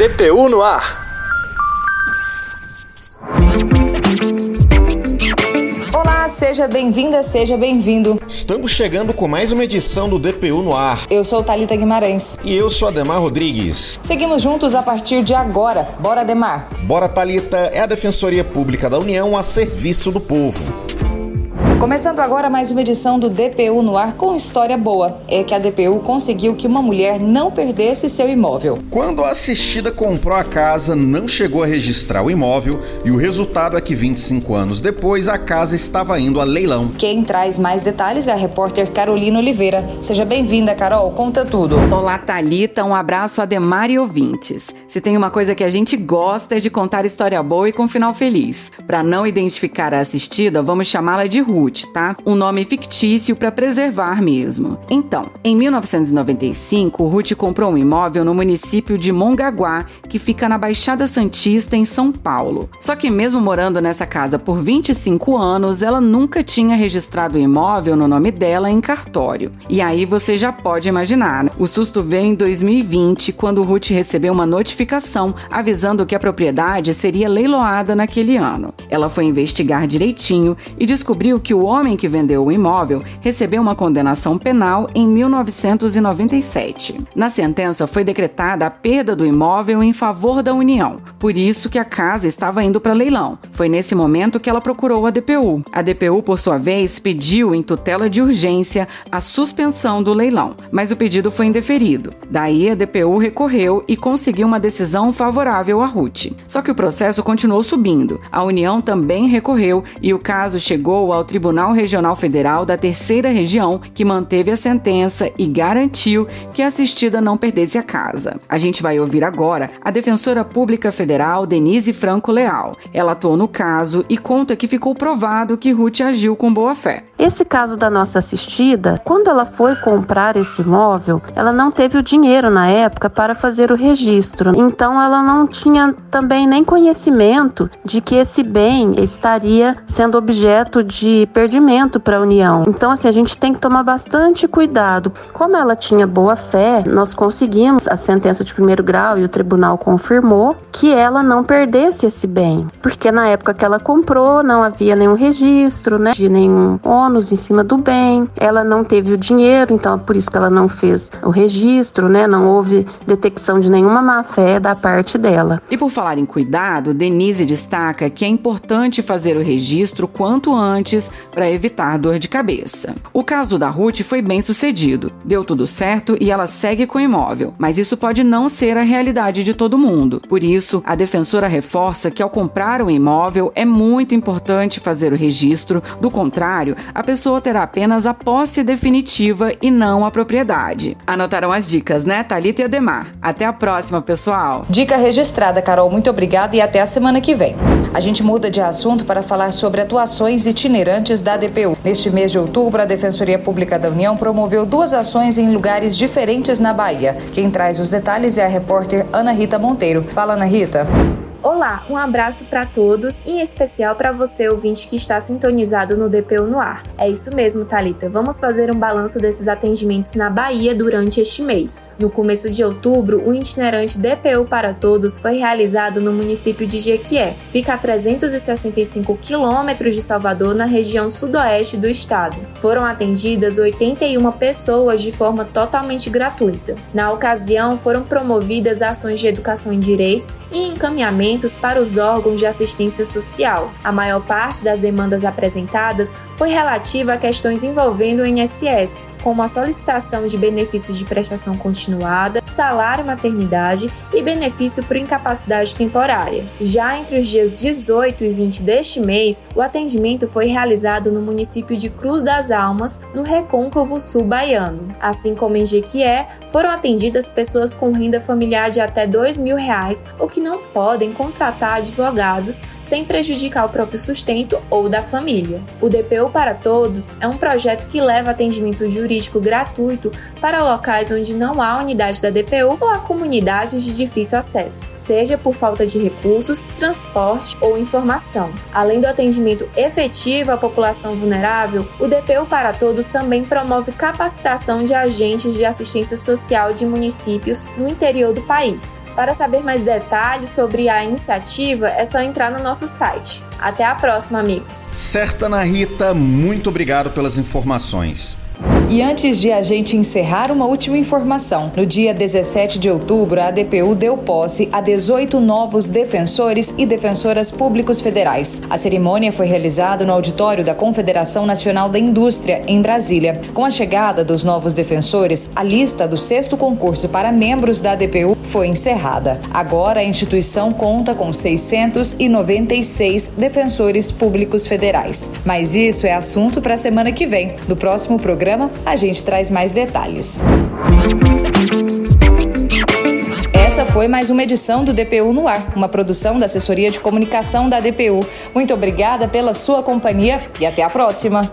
DPU no ar. Olá, seja bem-vinda, seja bem-vindo. Estamos chegando com mais uma edição do DPU no ar. Eu sou Talita Guimarães. E eu sou Ademar Rodrigues. Seguimos juntos a partir de agora. Bora, Ademar. Bora, Talita é a Defensoria Pública da União a serviço do povo. Começando agora mais uma edição do DPU no ar com história boa. É que a DPU conseguiu que uma mulher não perdesse seu imóvel. Quando a assistida comprou a casa, não chegou a registrar o imóvel e o resultado é que 25 anos depois a casa estava indo a leilão. Quem traz mais detalhes é a repórter Carolina Oliveira. Seja bem-vinda, Carol, conta tudo. Olá, Talita, um abraço a Demar e ouvintes. Se tem uma coisa que a gente gosta é de contar história boa e com final feliz. Para não identificar a assistida, vamos chamá-la de Ruth tá? Um nome fictício para preservar mesmo. Então, em 1995, Ruth comprou um imóvel no município de Mongaguá, que fica na Baixada Santista, em São Paulo. Só que mesmo morando nessa casa por 25 anos, ela nunca tinha registrado o imóvel no nome dela em cartório. E aí você já pode imaginar, né? o susto veio em 2020, quando Ruth recebeu uma notificação avisando que a propriedade seria leiloada naquele ano. Ela foi investigar direitinho e descobriu que o o homem que vendeu o imóvel recebeu uma condenação penal em 1997. Na sentença foi decretada a perda do imóvel em favor da União, por isso que a casa estava indo para leilão. Foi nesse momento que ela procurou a DPU. A DPU, por sua vez, pediu em tutela de urgência a suspensão do leilão, mas o pedido foi indeferido. Daí a DPU recorreu e conseguiu uma decisão favorável a Ruth. Só que o processo continuou subindo. A União também recorreu e o caso chegou ao Tribunal Tribunal Regional Federal da Terceira Região, que manteve a sentença e garantiu que a assistida não perdesse a casa. A gente vai ouvir agora a defensora pública federal Denise Franco Leal. Ela atuou no caso e conta que ficou provado que Ruth agiu com boa fé. Esse caso da nossa assistida, quando ela foi comprar esse imóvel, ela não teve o dinheiro na época para fazer o registro. Então ela não tinha também nem conhecimento de que esse bem estaria sendo objeto de perdimento para a União. Então, assim, a gente tem que tomar bastante cuidado. Como ela tinha boa fé, nós conseguimos a sentença de primeiro grau e o tribunal confirmou que ela não perdesse esse bem, porque na época que ela comprou não havia nenhum registro, né, de nenhum ônus em cima do bem. Ela não teve o dinheiro, então é por isso que ela não fez o registro, né? Não houve detecção de nenhuma má fé da parte dela. E por falar em cuidado, Denise destaca que é importante fazer o registro quanto antes para evitar dor de cabeça. O caso da Ruth foi bem sucedido, deu tudo certo e ela segue com o imóvel, mas isso pode não ser a realidade de todo mundo. Por isso, a defensora reforça que ao comprar um imóvel é muito importante fazer o registro, do contrário, a pessoa terá apenas a posse definitiva e não a propriedade. Anotaram as dicas, né, Thalita e Ademar? Até a próxima, pessoal! Dica registrada, Carol. Muito obrigada e até a semana que vem. A gente muda de assunto para falar sobre atuações itinerantes da DPU. Neste mês de outubro, a Defensoria Pública da União promoveu duas ações em lugares diferentes na Bahia. Quem traz os detalhes é a repórter Ana Rita Monteiro. Fala, Ana Rita. Olá, um abraço para todos, em especial para você ouvinte que está sintonizado no DPU no ar. É isso mesmo, Talita. Vamos fazer um balanço desses atendimentos na Bahia durante este mês. No começo de outubro, o itinerante DPU para Todos foi realizado no município de Jequié. Fica a 365 quilômetros de Salvador, na região sudoeste do estado. Foram atendidas 81 pessoas de forma totalmente gratuita. Na ocasião, foram promovidas ações de educação em direitos e encaminhamento para os órgãos de assistência social. A maior parte das demandas apresentadas foi relativa a questões envolvendo o INSS, como a solicitação de benefício de prestação continuada, salário maternidade e benefício por incapacidade temporária. Já entre os dias 18 e 20 deste mês, o atendimento foi realizado no município de Cruz das Almas, no Recôncavo Sul Baiano. Assim como em Jequié, foram atendidas pessoas com renda familiar de até 2 mil reais, o que não podem contratar advogados sem prejudicar o próprio sustento ou da família. O DPU para Todos é um projeto que leva atendimento jurídico gratuito para locais onde não há unidade da DPU ou a comunidades de difícil acesso, seja por falta de recursos, transporte ou informação. Além do atendimento efetivo à população vulnerável, o DPU para Todos também promove capacitação de agentes de assistência social de municípios no interior do país. Para saber mais detalhes sobre a iniciativa, é só entrar no nosso site. Até a próxima, amigos. Certa, Ana Rita, muito obrigado pelas informações. E antes de a gente encerrar, uma última informação. No dia 17 de outubro, a ADPU deu posse a 18 novos defensores e defensoras públicos federais. A cerimônia foi realizada no auditório da Confederação Nacional da Indústria, em Brasília. Com a chegada dos novos defensores, a lista do sexto concurso para membros da ADPU foi encerrada. Agora, a instituição conta com 696 defensores públicos federais. Mas isso é assunto para a semana que vem. No próximo programa, a gente traz mais detalhes. Essa foi mais uma edição do DPU no Ar, uma produção da Assessoria de Comunicação da DPU. Muito obrigada pela sua companhia e até a próxima.